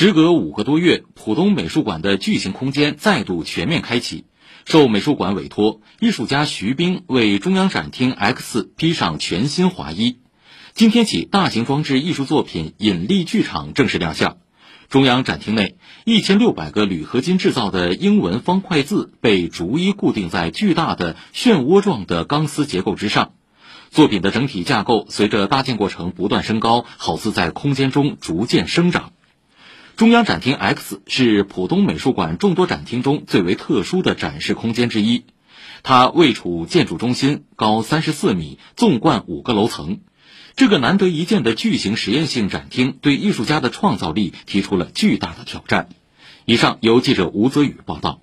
时隔五个多月，浦东美术馆的巨型空间再度全面开启。受美术馆委托，艺术家徐冰为中央展厅 X 披上全新华衣。今天起，大型装置艺术作品“引力剧场”正式亮相。中央展厅内，一千六百个铝合金制造的英文方块字被逐一固定在巨大的漩涡状的钢丝结构之上。作品的整体架构随着搭建过程不断升高，好似在空间中逐渐生长。中央展厅 X 是浦东美术馆众多展厅中最为特殊的展示空间之一，它位处建筑中心，高三十四米，纵贯五个楼层。这个难得一见的巨型实验性展厅，对艺术家的创造力提出了巨大的挑战。以上由记者吴泽宇报道。